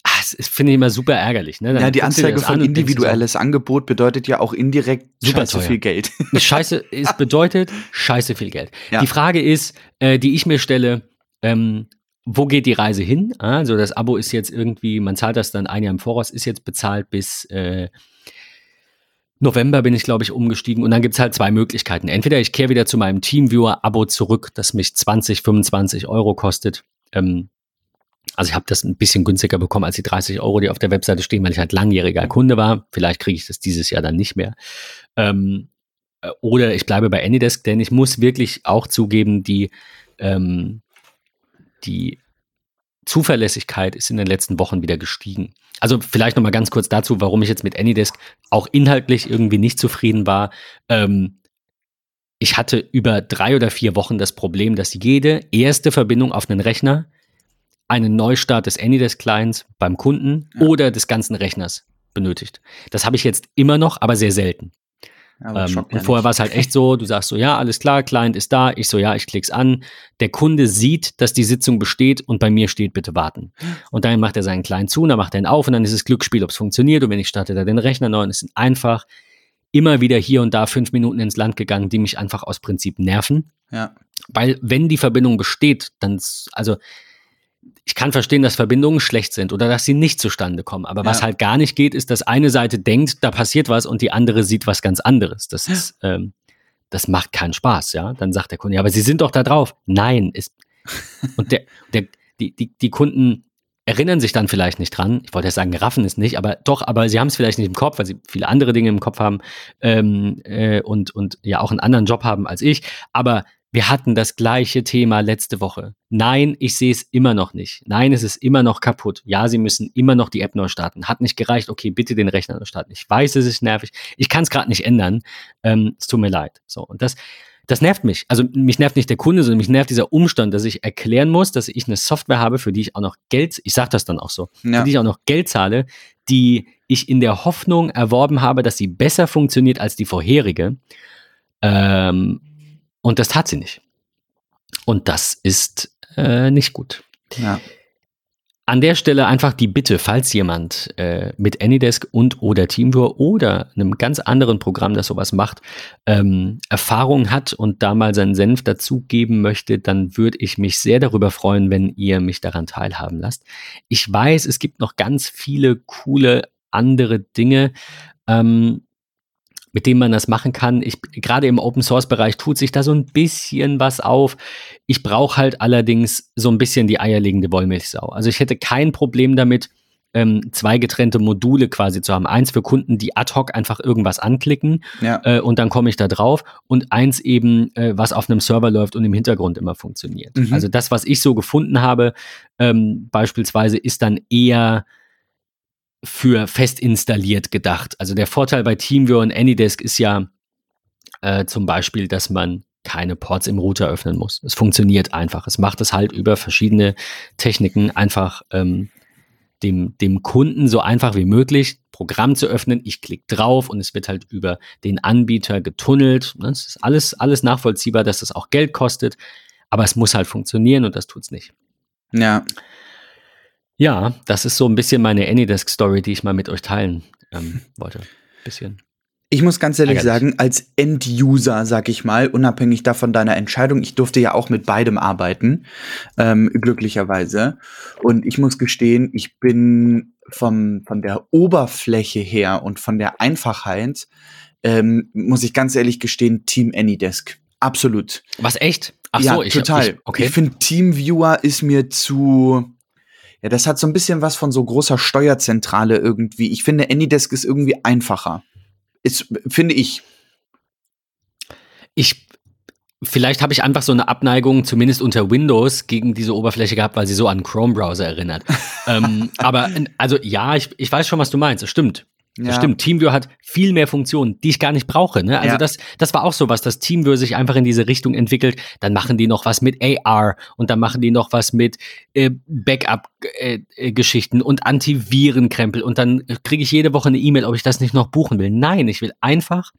ah, das finde ich immer super ärgerlich. Ne? ja, die Anzeige von individuelles so, Angebot bedeutet ja auch indirekt super scheiße teuer. viel Geld. Scheiße, es bedeutet scheiße viel Geld. Ja. Die Frage ist, äh, die ich mir stelle, ähm, wo geht die Reise hin? Also das Abo ist jetzt irgendwie, man zahlt das dann ein Jahr im Voraus, ist jetzt bezahlt bis äh, November bin ich, glaube ich, umgestiegen. Und dann gibt es halt zwei Möglichkeiten. Entweder ich kehre wieder zu meinem Teamviewer-Abo zurück, das mich 20, 25 Euro kostet. Ähm, also ich habe das ein bisschen günstiger bekommen als die 30 Euro, die auf der Webseite stehen, weil ich halt langjähriger Kunde war. Vielleicht kriege ich das dieses Jahr dann nicht mehr. Ähm, äh, oder ich bleibe bei Anydesk, denn ich muss wirklich auch zugeben, die ähm, die Zuverlässigkeit ist in den letzten Wochen wieder gestiegen. Also vielleicht noch mal ganz kurz dazu, warum ich jetzt mit Anydesk auch inhaltlich irgendwie nicht zufrieden war. Ähm, ich hatte über drei oder vier Wochen das Problem, dass jede erste Verbindung auf einen Rechner einen Neustart des Anydesk-Clients beim Kunden ja. oder des ganzen Rechners benötigt. Das habe ich jetzt immer noch, aber sehr selten. Ähm, und vorher war es halt echt so, du sagst so, ja, alles klar, Client ist da, ich so, ja, ich klick's an. Der Kunde sieht, dass die Sitzung besteht und bei mir steht, bitte warten. Und dann macht er seinen Client zu, dann macht er ihn auf und dann ist es Glücksspiel, ob es funktioniert. Und wenn ich starte da den Rechner neu und es sind einfach immer wieder hier und da fünf Minuten ins Land gegangen, die mich einfach aus Prinzip nerven. Ja. Weil wenn die Verbindung besteht, dann, also ich kann verstehen, dass Verbindungen schlecht sind oder dass sie nicht zustande kommen. Aber ja. was halt gar nicht geht, ist, dass eine Seite denkt, da passiert was und die andere sieht was ganz anderes. Das ist, ähm, das macht keinen Spaß, ja. Dann sagt der Kunde, ja, aber Sie sind doch da drauf. Nein, ist, und der, der, die, die, die Kunden erinnern sich dann vielleicht nicht dran. Ich wollte ja sagen, raffen es nicht, aber doch, aber sie haben es vielleicht nicht im Kopf, weil sie viele andere Dinge im Kopf haben ähm, äh, und, und ja auch einen anderen Job haben als ich. Aber wir hatten das gleiche Thema letzte Woche. Nein, ich sehe es immer noch nicht. Nein, es ist immer noch kaputt. Ja, Sie müssen immer noch die App neu starten. Hat nicht gereicht. Okay, bitte den Rechner neu starten. Ich weiß, es ist nervig. Ich kann es gerade nicht ändern. Ähm, es tut mir leid. So und das, das nervt mich. Also mich nervt nicht der Kunde, sondern mich nervt dieser Umstand, dass ich erklären muss, dass ich eine Software habe, für die ich auch noch Geld, ich sage das dann auch so, ja. für die ich auch noch Geld zahle, die ich in der Hoffnung erworben habe, dass sie besser funktioniert als die vorherige. Ähm, und das tat sie nicht. Und das ist äh, nicht gut. Ja. An der Stelle einfach die Bitte, falls jemand äh, mit Anydesk und oder Teamviewer oder einem ganz anderen Programm, das sowas macht, ähm, Erfahrung hat und da mal seinen Senf dazugeben möchte, dann würde ich mich sehr darüber freuen, wenn ihr mich daran teilhaben lasst. Ich weiß, es gibt noch ganz viele coole andere Dinge. Ähm, mit dem man das machen kann. Ich, gerade im Open Source Bereich tut sich da so ein bisschen was auf. Ich brauche halt allerdings so ein bisschen die eierlegende Wollmilchsau. Also ich hätte kein Problem damit, ähm, zwei getrennte Module quasi zu haben. Eins für Kunden, die ad hoc einfach irgendwas anklicken ja. äh, und dann komme ich da drauf und eins eben, äh, was auf einem Server läuft und im Hintergrund immer funktioniert. Mhm. Also das, was ich so gefunden habe, ähm, beispielsweise ist dann eher für fest installiert gedacht. Also der Vorteil bei TeamViewer und AnyDesk ist ja äh, zum Beispiel, dass man keine Ports im Router öffnen muss. Es funktioniert einfach. Es macht es halt über verschiedene Techniken einfach ähm, dem, dem Kunden so einfach wie möglich, Programm zu öffnen. Ich klicke drauf und es wird halt über den Anbieter getunnelt. Es ist alles, alles nachvollziehbar, dass das auch Geld kostet, aber es muss halt funktionieren und das tut es nicht. Ja. Ja, das ist so ein bisschen meine Anydesk-Story, die ich mal mit euch teilen ähm, wollte. Bisschen. Ich muss ganz ehrlich Ärgerlich. sagen, als End-User, sag ich mal, unabhängig davon deiner Entscheidung, ich durfte ja auch mit beidem arbeiten, ähm, glücklicherweise. Und ich muss gestehen, ich bin vom, von der Oberfläche her und von der Einfachheit, ähm, muss ich ganz ehrlich gestehen, Team Anydesk. Absolut. Was echt? Ach ja, so, ich, total. Ich, okay. ich finde, Teamviewer ist mir zu, ja, das hat so ein bisschen was von so großer Steuerzentrale irgendwie. Ich finde, Anydesk ist irgendwie einfacher. Ist, finde ich. Ich Vielleicht habe ich einfach so eine Abneigung, zumindest unter Windows, gegen diese Oberfläche gehabt, weil sie so an Chrome-Browser erinnert. ähm, aber also ja, ich, ich weiß schon, was du meinst. Das stimmt. Das ja. stimmt. TeamViewer hat viel mehr Funktionen, die ich gar nicht brauche. Ne? Also ja. das, das war auch so was, dass TeamViewer sich einfach in diese Richtung entwickelt. Dann machen die noch was mit AR und dann machen die noch was mit äh, Backup-Geschichten äh, äh und Antivirenkrempel und dann kriege ich jede Woche eine E-Mail, ob ich das nicht noch buchen will. Nein, ich will einfach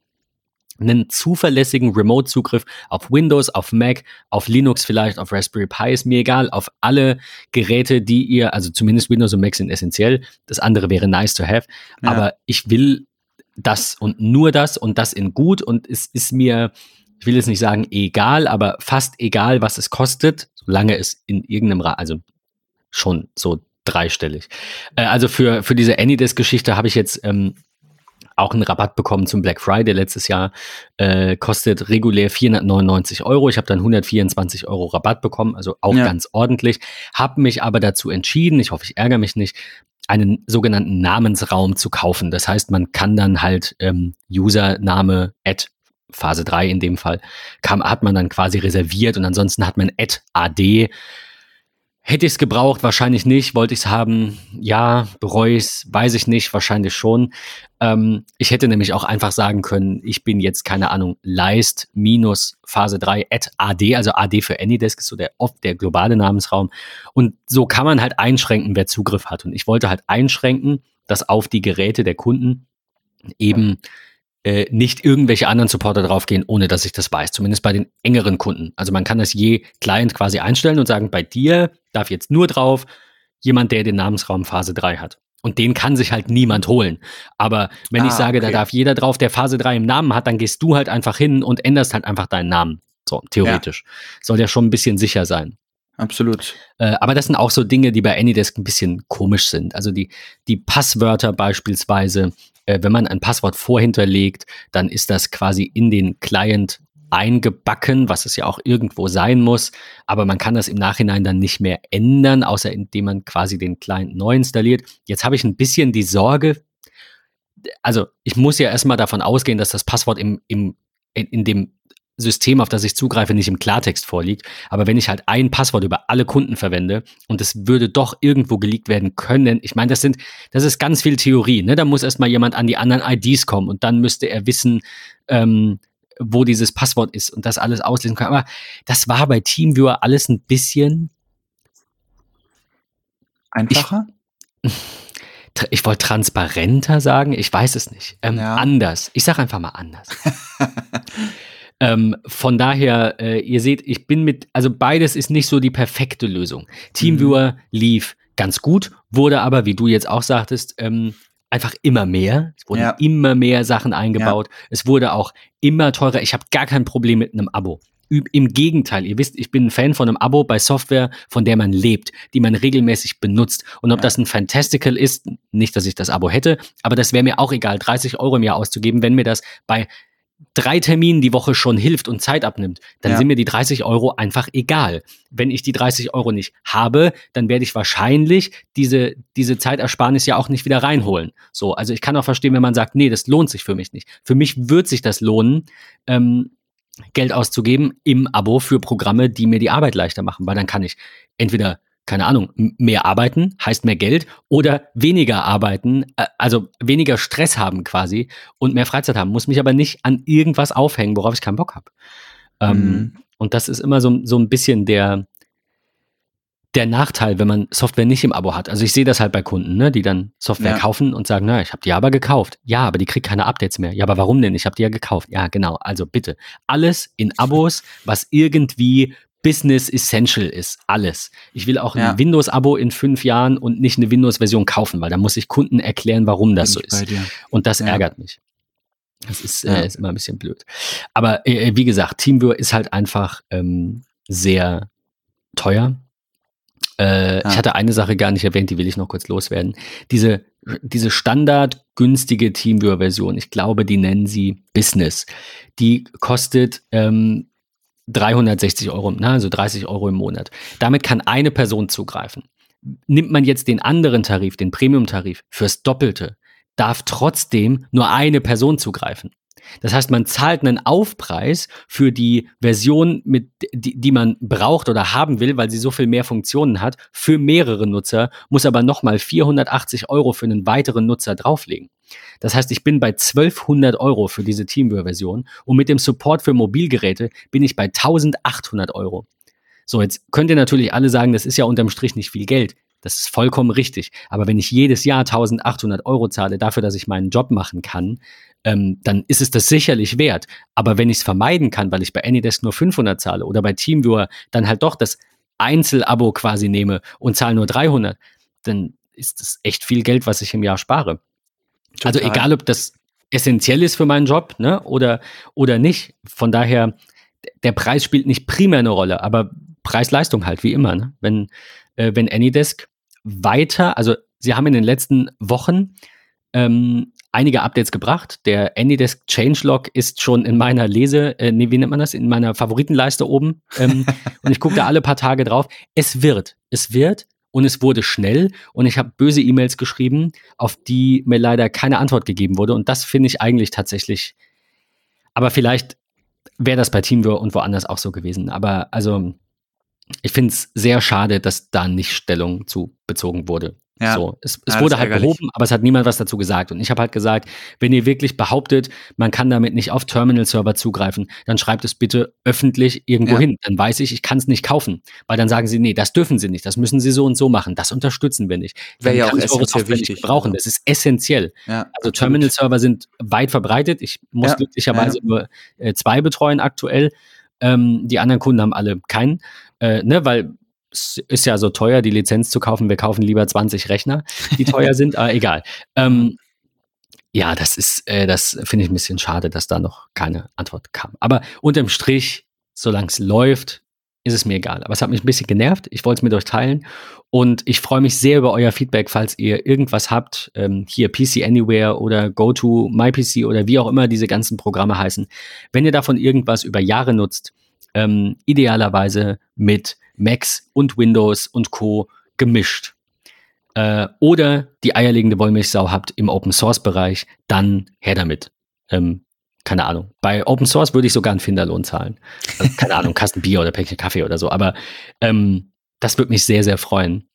einen zuverlässigen Remote-Zugriff auf Windows, auf Mac, auf Linux vielleicht, auf Raspberry Pi, ist mir egal, auf alle Geräte, die ihr, also zumindest Windows und Mac sind essentiell, das andere wäre nice to have, ja. aber ich will das und nur das und das in gut und es ist mir, ich will jetzt nicht sagen egal, aber fast egal, was es kostet, solange es in irgendeinem, Ra also schon so dreistellig. Äh, also für, für diese Anydesk-Geschichte habe ich jetzt ähm, auch einen Rabatt bekommen zum Black Friday letztes Jahr. Äh, kostet regulär 499 Euro. Ich habe dann 124 Euro Rabatt bekommen, also auch ja. ganz ordentlich. Habe mich aber dazu entschieden, ich hoffe, ich ärgere mich nicht, einen sogenannten Namensraum zu kaufen. Das heißt, man kann dann halt ähm, Username at Phase 3 in dem Fall, kam, hat man dann quasi reserviert und ansonsten hat man at AD Hätte ich es gebraucht? Wahrscheinlich nicht. Wollte ich es haben? Ja. Bereue ich es? Weiß ich nicht. Wahrscheinlich schon. Ähm, ich hätte nämlich auch einfach sagen können, ich bin jetzt, keine Ahnung, Leist minus Phase 3 at AD, also AD für Anydesk ist so der oft der globale Namensraum. Und so kann man halt einschränken, wer Zugriff hat. Und ich wollte halt einschränken, dass auf die Geräte der Kunden eben äh, nicht irgendwelche anderen Supporter draufgehen, ohne dass ich das weiß. Zumindest bei den engeren Kunden. Also man kann das je Client quasi einstellen und sagen, bei dir darf jetzt nur drauf jemand, der den Namensraum Phase 3 hat. Und den kann sich halt niemand holen. Aber wenn ah, ich sage, okay. da darf jeder drauf, der Phase 3 im Namen hat, dann gehst du halt einfach hin und änderst halt einfach deinen Namen. So, theoretisch. Ja. Soll ja schon ein bisschen sicher sein. Absolut. Äh, aber das sind auch so Dinge, die bei Anydesk ein bisschen komisch sind. Also die, die Passwörter beispielsweise, äh, wenn man ein Passwort vorhinterlegt, dann ist das quasi in den Client eingebacken, was es ja auch irgendwo sein muss. Aber man kann das im Nachhinein dann nicht mehr ändern, außer indem man quasi den Client neu installiert. Jetzt habe ich ein bisschen die Sorge, also ich muss ja erstmal davon ausgehen, dass das Passwort im, im, in, in dem System, auf das ich zugreife, nicht im Klartext vorliegt. Aber wenn ich halt ein Passwort über alle Kunden verwende und es würde doch irgendwo geleakt werden können, ich meine, das sind, das ist ganz viel Theorie. Ne? Da muss erstmal jemand an die anderen IDs kommen und dann müsste er wissen, ähm, wo dieses Passwort ist und das alles auslesen kann. Aber das war bei TeamViewer alles ein bisschen einfacher. Ich, ich wollte transparenter sagen, ich weiß es nicht. Ähm, ja. Anders. Ich sage einfach mal anders. ähm, von daher, äh, ihr seht, ich bin mit, also beides ist nicht so die perfekte Lösung. Teamviewer mhm. lief ganz gut, wurde aber, wie du jetzt auch sagtest, ähm, einfach immer mehr. Es wurden ja. immer mehr Sachen eingebaut. Ja. Es wurde auch immer teurer. Ich habe gar kein Problem mit einem Abo. Im Gegenteil, ihr wisst, ich bin ein Fan von einem Abo bei Software, von der man lebt, die man regelmäßig benutzt. Und ob ja. das ein Fantastical ist, nicht, dass ich das Abo hätte, aber das wäre mir auch egal, 30 Euro im Jahr auszugeben, wenn mir das bei drei Terminen die Woche schon hilft und Zeit abnimmt, dann ja. sind mir die 30 Euro einfach egal. Wenn ich die 30 Euro nicht habe, dann werde ich wahrscheinlich diese, diese Zeitersparnis ja auch nicht wieder reinholen. So, also ich kann auch verstehen, wenn man sagt, nee, das lohnt sich für mich nicht. Für mich wird sich das lohnen, ähm, Geld auszugeben im Abo für Programme, die mir die Arbeit leichter machen, weil dann kann ich entweder keine Ahnung, mehr arbeiten heißt mehr Geld oder weniger arbeiten, äh, also weniger Stress haben quasi und mehr Freizeit haben, muss mich aber nicht an irgendwas aufhängen, worauf ich keinen Bock habe. Ähm, mhm. und das ist immer so, so ein bisschen der, der Nachteil, wenn man Software nicht im Abo hat. Also ich sehe das halt bei Kunden, ne, die dann Software ja. kaufen und sagen, na, ich habe die aber gekauft. Ja, aber die kriegt keine Updates mehr. Ja, aber warum denn? Ich habe die ja gekauft. Ja, genau. Also bitte alles in Abos, was irgendwie Business Essential ist. Alles. Ich will auch ja. ein Windows-Abo in fünf Jahren und nicht eine Windows-Version kaufen, weil da muss ich Kunden erklären, warum das Bin so ist. Und das ja. ärgert mich. Das ist, äh, ist immer ein bisschen blöd. Aber äh, wie gesagt, TeamViewer ist halt einfach ähm, sehr teuer. Äh, ja. Ich hatte eine Sache gar nicht erwähnt, die will ich noch kurz loswerden. Diese, diese standard günstige Teamviewer-Version, ich glaube, die nennen sie Business. Die kostet ähm, 360 Euro, na, also 30 Euro im Monat. Damit kann eine Person zugreifen. Nimmt man jetzt den anderen Tarif, den Premium-Tarif, fürs Doppelte, darf trotzdem nur eine Person zugreifen. Das heißt, man zahlt einen Aufpreis für die Version, mit, die, die man braucht oder haben will, weil sie so viel mehr Funktionen hat, für mehrere Nutzer, muss aber nochmal 480 Euro für einen weiteren Nutzer drauflegen. Das heißt, ich bin bei 1200 Euro für diese Teamviewer-Version und mit dem Support für Mobilgeräte bin ich bei 1800 Euro. So, jetzt könnt ihr natürlich alle sagen, das ist ja unterm Strich nicht viel Geld. Das ist vollkommen richtig. Aber wenn ich jedes Jahr 1800 Euro zahle dafür, dass ich meinen Job machen kann, ähm, dann ist es das sicherlich wert. Aber wenn ich es vermeiden kann, weil ich bei Anydesk nur 500 zahle oder bei Teamviewer dann halt doch das Einzelabo quasi nehme und zahle nur 300, dann ist das echt viel Geld, was ich im Jahr spare. Also Total. Also egal, ob das essentiell ist für meinen Job ne, oder, oder nicht. Von daher, der Preis spielt nicht primär eine Rolle, aber Preis-Leistung halt, wie immer. Ne? Wenn, äh, wenn Anydesk weiter, also sie haben in den letzten Wochen ähm, einige Updates gebracht. Der Anydesk Changelog ist schon in meiner Lese, äh, nee, wie nennt man das, in meiner Favoritenleiste oben. Ähm, und ich gucke da alle paar Tage drauf. Es wird, es wird und es wurde schnell und ich habe böse E-Mails geschrieben, auf die mir leider keine Antwort gegeben wurde. Und das finde ich eigentlich tatsächlich. Aber vielleicht wäre das bei Teamviewer und woanders auch so gewesen. Aber also ich finde es sehr schade, dass da nicht Stellung zu bezogen wurde. Ja. So, es, es ja, wurde halt ärgerlich. behoben, aber es hat niemand was dazu gesagt. Und ich habe halt gesagt, wenn ihr wirklich behauptet, man kann damit nicht auf Terminal-Server zugreifen, dann schreibt es bitte öffentlich irgendwo ja. hin. Dann weiß ich, ich kann es nicht kaufen. Weil dann sagen sie, nee, das dürfen sie nicht, das müssen sie so und so machen, das unterstützen wir nicht. Wäre ja auch essentiell wichtig. brauchen. Das ist essentiell. also Terminal-Server sind weit verbreitet. Ich muss glücklicherweise nur äh, zwei betreuen aktuell. Ähm, die anderen Kunden haben alle keinen. Äh, ne, weil ist ja so teuer, die Lizenz zu kaufen. Wir kaufen lieber 20 Rechner, die teuer sind, aber egal. Ähm, ja, das ist, äh, das finde ich ein bisschen schade, dass da noch keine Antwort kam. Aber unterm Strich, solange es läuft, ist es mir egal. Aber es hat mich ein bisschen genervt. Ich wollte es mit euch teilen. Und ich freue mich sehr über euer Feedback, falls ihr irgendwas habt. Ähm, hier PC Anywhere oder Go to MyPC oder wie auch immer diese ganzen Programme heißen. Wenn ihr davon irgendwas über Jahre nutzt, ähm, idealerweise mit Macs und Windows und Co. gemischt. Äh, oder die eierlegende Wollmilchsau habt im Open Source Bereich, dann her damit. Ähm, keine Ahnung. Bei Open Source würde ich sogar einen Finderlohn zahlen. Also, keine Ahnung, Kasten Bier oder Päckchen Kaffee oder so. Aber ähm, das würde mich sehr, sehr freuen.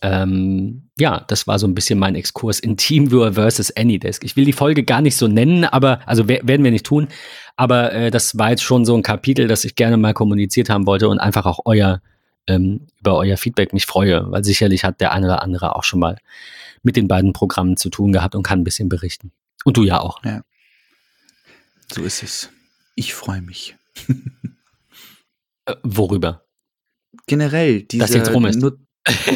Ähm, ja, das war so ein bisschen mein Exkurs in TeamViewer versus AnyDesk. Ich will die Folge gar nicht so nennen, aber, also werden wir nicht tun. Aber äh, das war jetzt schon so ein Kapitel, das ich gerne mal kommuniziert haben wollte und einfach auch euer, ähm, über euer Feedback mich freue, weil sicherlich hat der eine oder andere auch schon mal mit den beiden Programmen zu tun gehabt und kann ein bisschen berichten. Und du ja auch. Ja. So ist es. Ich freue mich. äh, worüber? Generell, diese Dass jetzt rum ist. Nut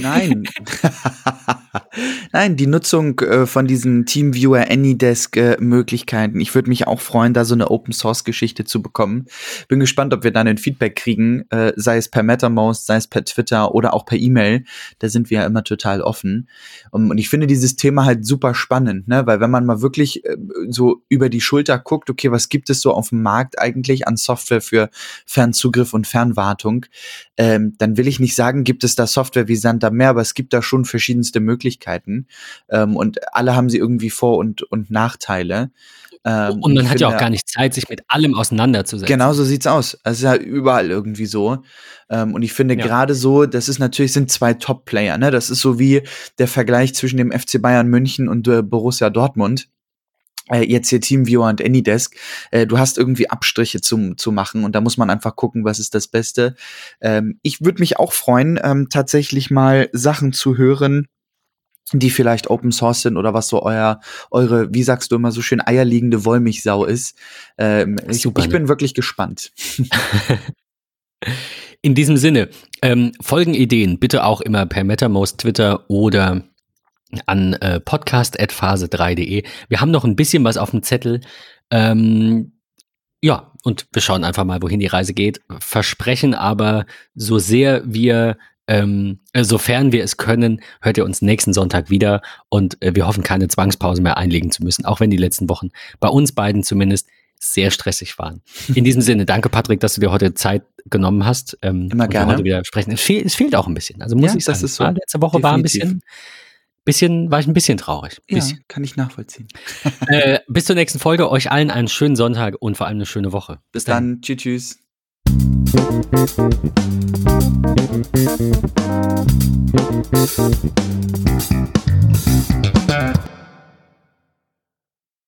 Nein. Nein, die Nutzung äh, von diesen TeamViewer AnyDesk äh, Möglichkeiten. Ich würde mich auch freuen, da so eine Open Source Geschichte zu bekommen. Bin gespannt, ob wir dann ein Feedback kriegen, äh, sei es per MetaMost, sei es per Twitter oder auch per E-Mail. Da sind wir ja immer total offen. Um, und ich finde dieses Thema halt super spannend, ne? weil wenn man mal wirklich äh, so über die Schulter guckt, okay, was gibt es so auf dem Markt eigentlich an Software für Fernzugriff und Fernwartung, ähm, dann will ich nicht sagen, gibt es da Software wie Sand am Meer, aber es gibt da schon verschiedenste Möglichkeiten ähm, und alle haben sie irgendwie Vor- und, und Nachteile. Ähm, und man hat finde, ja auch gar nicht Zeit, sich mit allem auseinanderzusetzen. Genau so sieht's aus. Es ist ja überall irgendwie so. Ähm, und ich finde ja. gerade so, das ist natürlich, sind zwei Top-Player, ne? Das ist so wie der Vergleich zwischen dem FC Bayern München und äh, Borussia Dortmund äh, jetzt hier TeamViewer und AnyDesk, äh, du hast irgendwie Abstriche zum, zu machen und da muss man einfach gucken, was ist das Beste. Ähm, ich würde mich auch freuen, ähm, tatsächlich mal Sachen zu hören, die vielleicht Open Source sind oder was so euer, eure, wie sagst du immer so schön, eierliegende Wollmilchsau ist. Ähm, ich, ich, bin wirklich gespannt. In diesem Sinne, ähm, Folgenideen bitte auch immer per MetaMost, Twitter oder an äh, podcast.phase3.de. Wir haben noch ein bisschen was auf dem Zettel. Ähm, ja, und wir schauen einfach mal, wohin die Reise geht. Versprechen aber, so sehr wir, ähm, äh, sofern wir es können, hört ihr uns nächsten Sonntag wieder und äh, wir hoffen, keine Zwangspause mehr einlegen zu müssen, auch wenn die letzten Wochen bei uns beiden zumindest sehr stressig waren. In diesem Sinne, danke Patrick, dass du dir heute Zeit genommen hast. Ähm, Immer gerne. Heute wieder sprechen. Es, fehl, es fehlt auch ein bisschen. Also muss ja, ich sagen, so. letzte Woche Definitiv. war ein bisschen bisschen, war ich ein bisschen traurig. Bisschen. Ja, kann ich nachvollziehen. äh, bis zur nächsten Folge. Euch allen einen schönen Sonntag und vor allem eine schöne Woche. Bis, bis dann. dann. Tschüss, tschüss. Thank